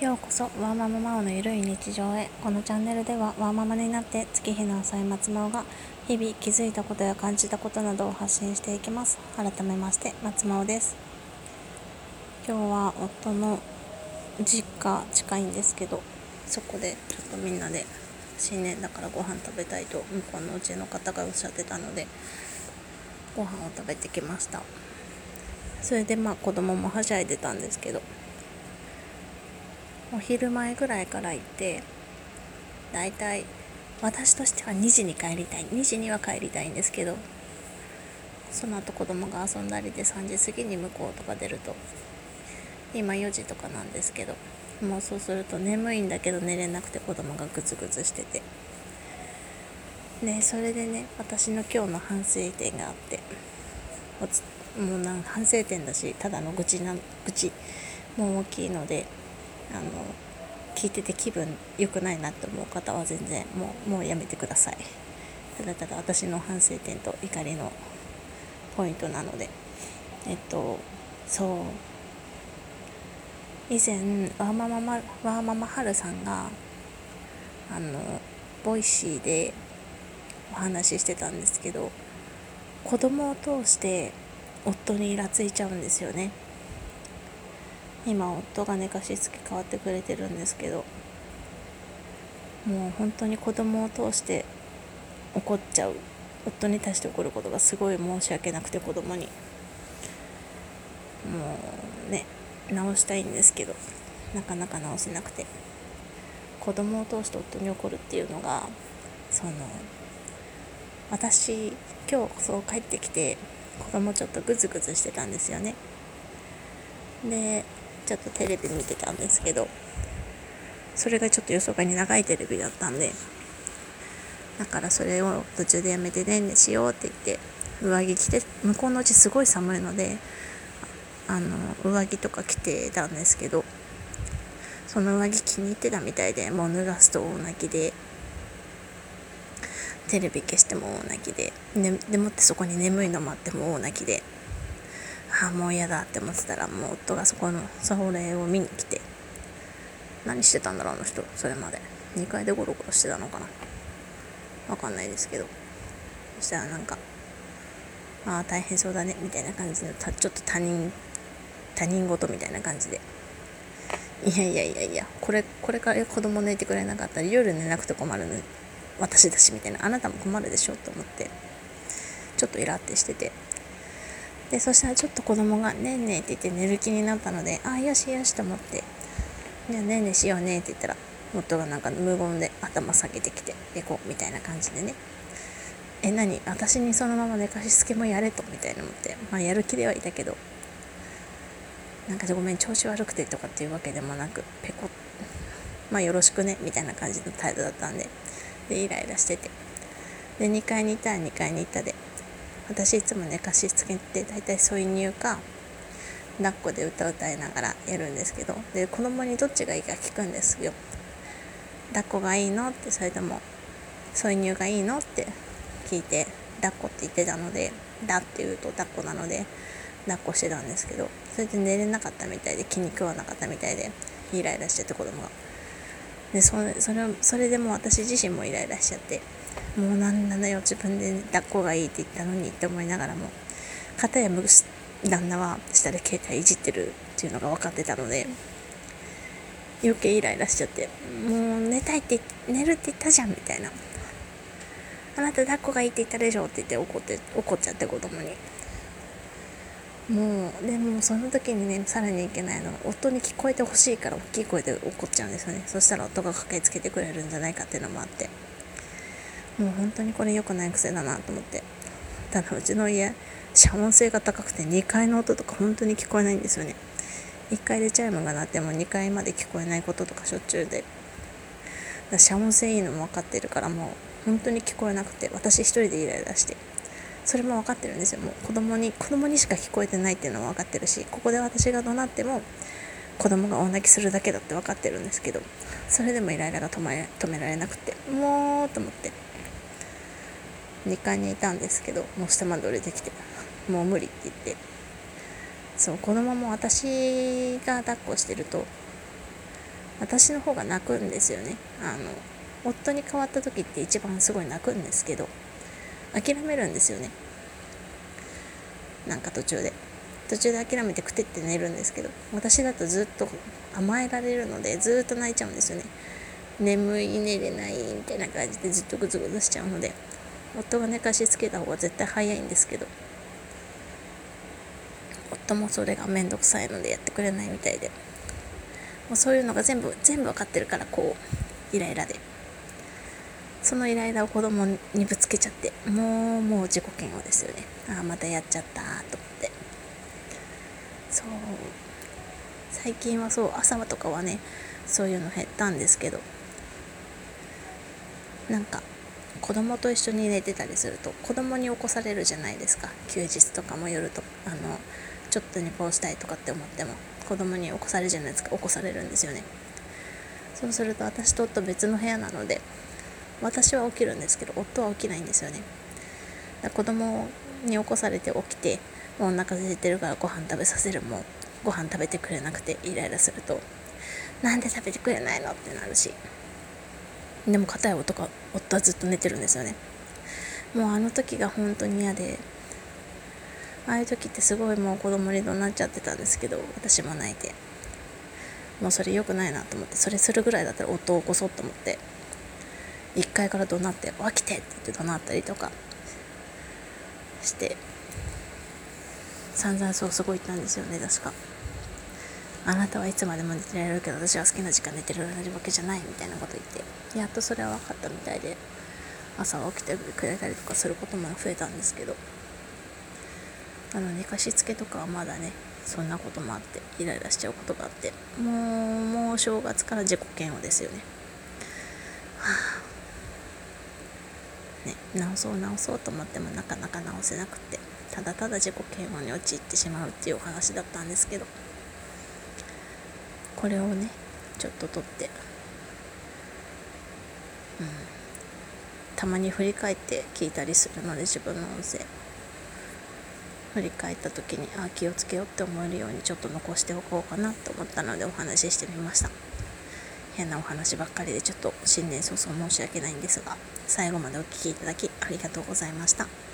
ようこそワーマママオのゆるい日常へ。このチャンネルではワーママになって月日の浅い松真央が日々気づいたことや感じたことなどを発信していきます。改めまして松真央です。今日は夫の実家近いんですけどそこでちょっとみんなで新年だからご飯食べたいと向こうのうちの方がおっしゃってたのでご飯を食べてきました。それでまあ子供もはしゃいでたんですけどお昼前ぐらいから行ってだいたい私としては2時に帰りたい。2時には帰りたいんですけどその後子供が遊んだりで3時過ぎに向こうとか出ると今4時とかなんですけどもうそうすると眠いんだけど寝れなくて子供がグツグツしてて。でそれでね私の今日の反省点があってもうなん反省点だしただの愚痴な愚痴も大きいのであの聞いてて気分良くないなって思う方は全然もうもうやめてください。ただただ私の反省点と怒りのポイントなので。えっとそう。以前ワーママワーママハルさんがあの Voicy でお話ししてたんですけど子供を通して夫にイラついちゃうんですよね。今夫が寝かしつけ変わってくれてるんですけどもう本当に子供を通して怒っちゃう。夫に対して怒ることがすごい申し訳なくて子供に。もうね直したいんですけどなかなか直せなくて。子供を通して夫に怒るっていうのがその私今日そう帰ってきて子供ちょっとグズグズしてたんですよね。でちょっとテレビ見てたんですけどそれがちょっと予想外に長いテレビだったんでだからそれを途中でやめてねんねしようって言って上着着て向こうのうちすごい寒いのであの上着とか着てたんですけどその上着気に入ってたみたいでもう脱がすと大泣きでテレビ消しても大泣きで、ね、でもってそこに眠いのもあっても大泣きであもう嫌だって思ってたらもう夫がそこのそれを見に来て何してたんだろうあの人それまで。2階でゴロゴロしてたのかな。わかんないですけど。そしたらなんかああ大変そうだねみたいな感じでちょっと他人他人事みたいな感じで。いやいやいやいやこれこれから子供寝てくれなかったら夜寝なくて困るの私だしみたいな。あなたも困るでしょと思ってちょっとイラってしてて。でそしたらちょっと子供が「ねんね」って言って寝る気になったので「あよしよし」と思って「じゃあねんねしようね」って言ったら夫がなんか無言で頭下げてきて「行こう」みたいな感じでね「え何？私にそのまま寝かしつけもやれと」みたいな思って。まあやる気ではいたけど。なんかごめん調子悪くてとかっていうわけでもなくペコまあよろしくね。みたいな感じの態度だったんで。でイライラしてて。で2階に行ったら2階に行ったで。私いつも寝かしつけって大体添い乳か抱っこで歌歌いながらやるんですけどで子供にどっちがいいか聞くんですよ。抱っこがいいのってそれとも添い乳がいいのって聞いて抱っこって言ってたのでだって言うと抱っこなので抱っこしてたんですけどそれで寝れなかったみたいで気に食わなかったみたいでイライラしてて子供が。でそれそれそれでも私自身もイライラしちゃってもうなんなのよ自分で抱っこがいいって言ったのにって思いながらも片や旦那は下で携帯いじってるっていうのが分かってたので余計イライラしちゃってもう寝たいって寝るって言ったじゃんみたいな。あなた抱っこがいいって言ったでしょって言って怒って怒っちゃって子供に。もうでもその時にねさらにいけないのは夫に聞こえてほしいから大きい声で怒っちゃうんですよね。そしたら夫が駆けつけてくれるんじゃないかっていうのもあって。もう本当にこれ良くない癖だなと思って。ただうちの家遮音性が高くて2階の音とか本当に聞こえないんですよね。1階でチャイムが鳴っても2階まで聞こえないこととかしょっちゅうで。遮音性いいのも分かってるからもう本当に聞こえなくて私一人でイライラして。それも分かってるんですよ。もう子供に子供にしか聞こえてないっていうのも分かってるしここで私が怒鳴っても子供が大泣きするだけだって分かってるんですけどそれでもイライラが止め止められなくてもうと思って2階にいたんですけどもう下まで降りてきてもう無理って言ってそう子供も私が抱っこしてると私の方が泣くんですよね。あの夫に変わった時って一番すごい泣くんですけど諦めるんですよね。なんか途中で。途中で諦めてくてって寝るんですけど私だとずっと甘えられるのでずっと泣いちゃうんですよね。眠い寝れないみたいな感じでずっとグズグズしちゃうので夫が寝かしつけた方が絶対早いんですけど夫もそれが面倒くさいのでやってくれないみたいで。もうそういうのが全部全部分かってるからこうイライラで。そのイライラを子供にぶつけちゃってもうもう自己嫌悪ですよね。ああまたやっちゃったと思って。そう。最近はそう朝とかはねそういうの減ったんですけどなんか子供と一緒に寝てたりすると子供に起こされるじゃないですか。休日とかも夜とあのちょっと寝坊したいとかって思っても子供に起こされるじゃないですか。起こされるんですよね。そうすると私と夫別の部屋なので私は起きるんですけど夫は起きないんですよね。だ子供に起こされて起きてもうお腹空いてるからご飯食べさせるもご飯食べてくれなくてイライラするとなんで食べてくれないのってなるし。でも片や夫が夫はずっと寝てるんですよね。もうあの時が本当に嫌でああいう時ってすごいもう子供に怒鳴っちゃってたんですけど私も泣いて。もうそれ良くないなと思ってそれするぐらいだったら夫を起こそうと思って1階から怒鳴って「起きて!」って言って怒鳴ったりとかして散々そうすごい言ったんですよね確かあなたはいつまでも寝てられるけど私は好きな時間寝てられるわけじゃないみたいなこと言ってやっとそれは分かったみたいで朝起きてくれたりとかすることも増えたんですけどあの寝かしつけとかはまだねそんなこともあってイライラしちゃうことがあってもうもう正月から自己嫌悪ですよねはあね直そう直そうと思ってもなかなか直せなくてただただ自己嫌悪に陥ってしまうっていうお話だったんですけどこれをねちょっと撮ってうんたまに振り返って聞いたりするので自分の音声。振り返った時にあ気をつけようって思えるようにちょっと残しておこうかなと思ったのでお話ししてみました。変なお話ばっかりでちょっと新年早々申し訳ないんですが最後までお聴きいただきありがとうございました。